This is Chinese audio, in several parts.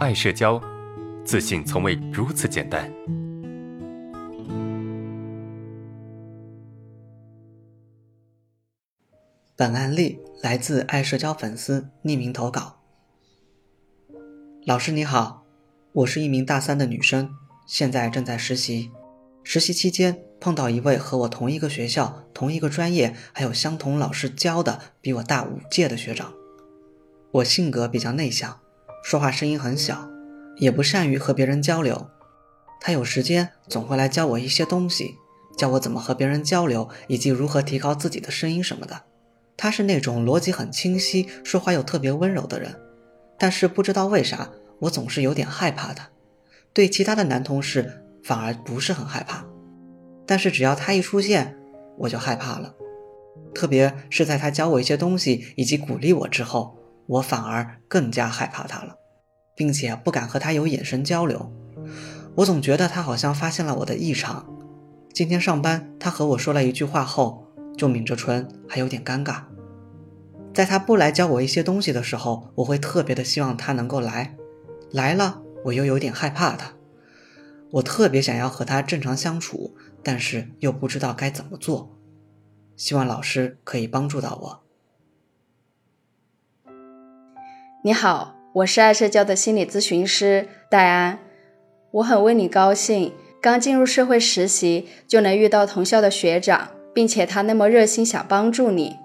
爱社交，自信从未如此简单。本案例来自爱社交粉丝匿名投稿。老师你好，我是一名大三的女生，现在正在实习。实习期间碰到一位和我同一个学校、同一个专业，还有相同老师教的，比我大五届的学长。我性格比较内向，说话声音很小，也不善于和别人交流。他有时间总会来教我一些东西，教我怎么和别人交流，以及如何提高自己的声音什么的。他是那种逻辑很清晰、说话又特别温柔的人。但是不知道为啥，我总是有点害怕他。对其他的男同事。反而不是很害怕，但是只要他一出现，我就害怕了。特别是在他教我一些东西以及鼓励我之后，我反而更加害怕他了，并且不敢和他有眼神交流。我总觉得他好像发现了我的异常。今天上班，他和我说了一句话后，就抿着唇，还有点尴尬。在他不来教我一些东西的时候，我会特别的希望他能够来，来了我又有点害怕他。我特别想要和他正常相处，但是又不知道该怎么做。希望老师可以帮助到我。你好，我是爱社交的心理咨询师戴安，我很为你高兴。刚进入社会实习就能遇到同校的学长，并且他那么热心想帮助你，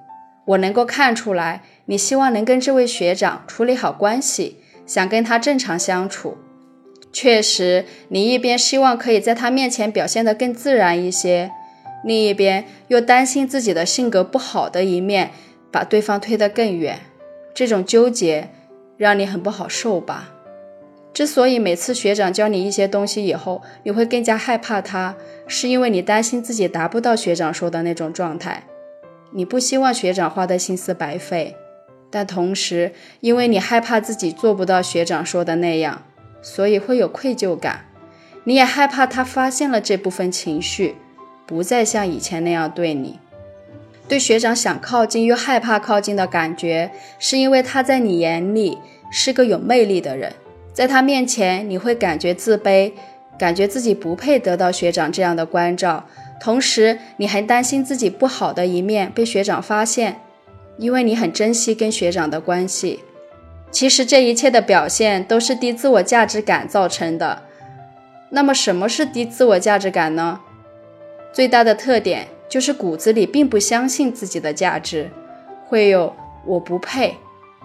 我能够看出来你希望能跟这位学长处理好关系，想跟他正常相处。确实，你一边希望可以在他面前表现得更自然一些，另一边又担心自己的性格不好的一面把对方推得更远，这种纠结让你很不好受吧？之所以每次学长教你一些东西以后，你会更加害怕他，是因为你担心自己达不到学长说的那种状态，你不希望学长花的心思白费，但同时因为你害怕自己做不到学长说的那样。所以会有愧疚感，你也害怕他发现了这部分情绪，不再像以前那样对你。对学长想靠近又害怕靠近的感觉，是因为他在你眼里是个有魅力的人，在他面前你会感觉自卑，感觉自己不配得到学长这样的关照，同时你还担心自己不好的一面被学长发现，因为你很珍惜跟学长的关系。其实这一切的表现都是低自我价值感造成的。那么什么是低自我价值感呢？最大的特点就是骨子里并不相信自己的价值，会有我不配、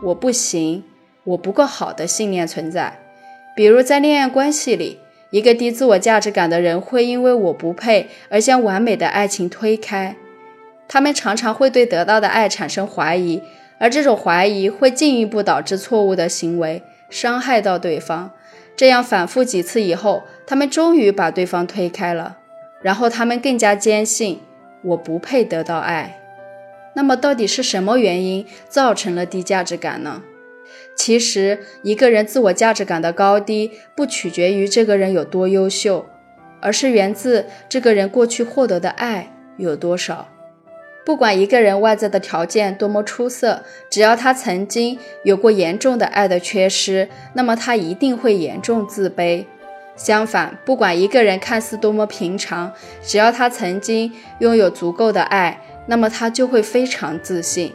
我不行、我不够好的信念存在。比如在恋爱关系里，一个低自我价值感的人会因为我不配而将完美的爱情推开，他们常常会对得到的爱产生怀疑。而这种怀疑会进一步导致错误的行为，伤害到对方。这样反复几次以后，他们终于把对方推开了。然后他们更加坚信我不配得到爱。那么，到底是什么原因造成了低价值感呢？其实，一个人自我价值感的高低不取决于这个人有多优秀，而是源自这个人过去获得的爱有多少。不管一个人外在的条件多么出色，只要他曾经有过严重的爱的缺失，那么他一定会严重自卑。相反，不管一个人看似多么平常，只要他曾经拥有足够的爱，那么他就会非常自信。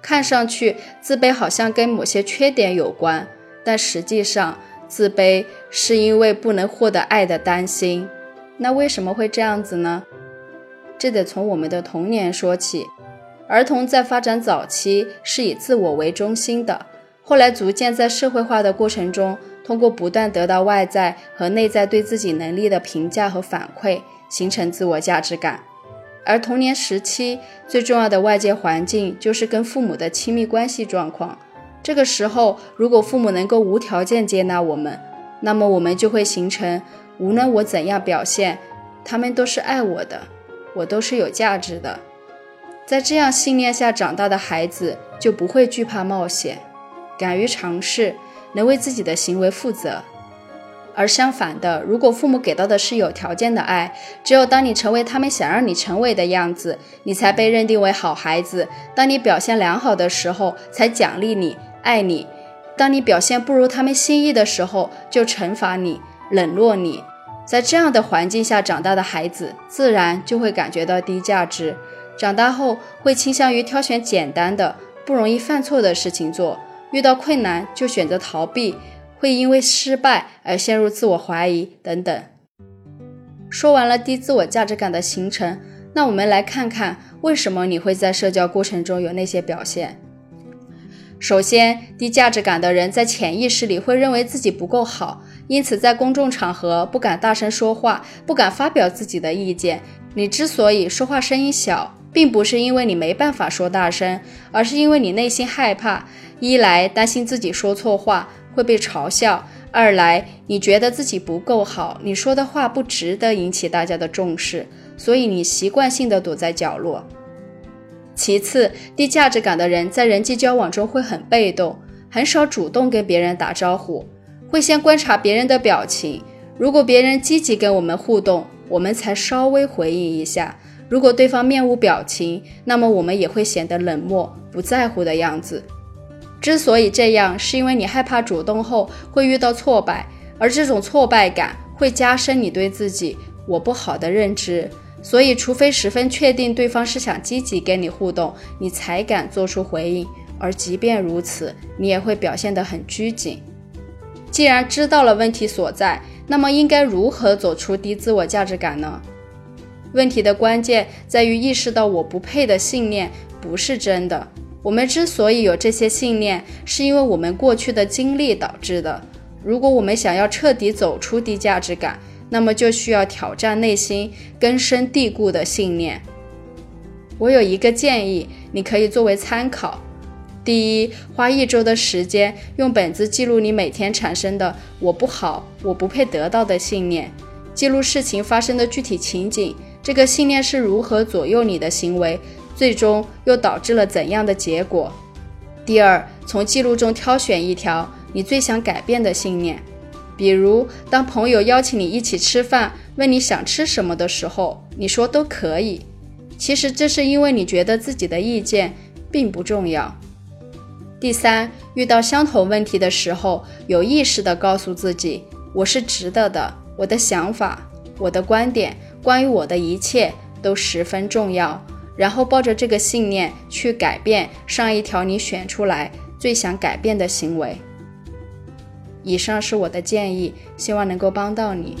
看上去自卑好像跟某些缺点有关，但实际上自卑是因为不能获得爱的担心。那为什么会这样子呢？这得从我们的童年说起。儿童在发展早期是以自我为中心的，后来逐渐在社会化的过程中，通过不断得到外在和内在对自己能力的评价和反馈，形成自我价值感。而童年时期最重要的外界环境就是跟父母的亲密关系状况。这个时候，如果父母能够无条件接纳我们，那么我们就会形成无论我怎样表现，他们都是爱我的。我都是有价值的，在这样信念下长大的孩子就不会惧怕冒险，敢于尝试，能为自己的行为负责。而相反的，如果父母给到的是有条件的爱，只有当你成为他们想让你成为的样子，你才被认定为好孩子；当你表现良好的时候，才奖励你、爱你。当你表现不如他们心意的时候，就惩罚你、冷落你。在这样的环境下长大的孩子，自然就会感觉到低价值。长大后会倾向于挑选简单的、不容易犯错的事情做，遇到困难就选择逃避，会因为失败而陷入自我怀疑等等。说完了低自我价值感的形成，那我们来看看为什么你会在社交过程中有那些表现。首先，低价值感的人在潜意识里会认为自己不够好，因此在公众场合不敢大声说话，不敢发表自己的意见。你之所以说话声音小，并不是因为你没办法说大声，而是因为你内心害怕：一来担心自己说错话会被嘲笑；二来你觉得自己不够好，你说的话不值得引起大家的重视，所以你习惯性的躲在角落。其次，低价值感的人在人际交往中会很被动，很少主动跟别人打招呼，会先观察别人的表情。如果别人积极跟我们互动，我们才稍微回应一下；如果对方面无表情，那么我们也会显得冷漠、不在乎的样子。之所以这样，是因为你害怕主动后会遇到挫败，而这种挫败感会加深你对自己“我不好”的认知。所以，除非十分确定对方是想积极跟你互动，你才敢做出回应。而即便如此，你也会表现得很拘谨。既然知道了问题所在，那么应该如何走出低自我价值感呢？问题的关键在于意识到我不配的信念不是真的。我们之所以有这些信念，是因为我们过去的经历导致的。如果我们想要彻底走出低价值感，那么就需要挑战内心根深蒂固的信念。我有一个建议，你可以作为参考：第一，花一周的时间用本子记录你每天产生的“我不好，我不配得到”的信念，记录事情发生的具体情景，这个信念是如何左右你的行为，最终又导致了怎样的结果。第二，从记录中挑选一条你最想改变的信念。比如，当朋友邀请你一起吃饭，问你想吃什么的时候，你说都可以。其实这是因为你觉得自己的意见并不重要。第三，遇到相同问题的时候，有意识地告诉自己，我是值得的，我的想法、我的观点，关于我的一切都十分重要。然后抱着这个信念去改变上一条你选出来最想改变的行为。以上是我的建议，希望能够帮到你。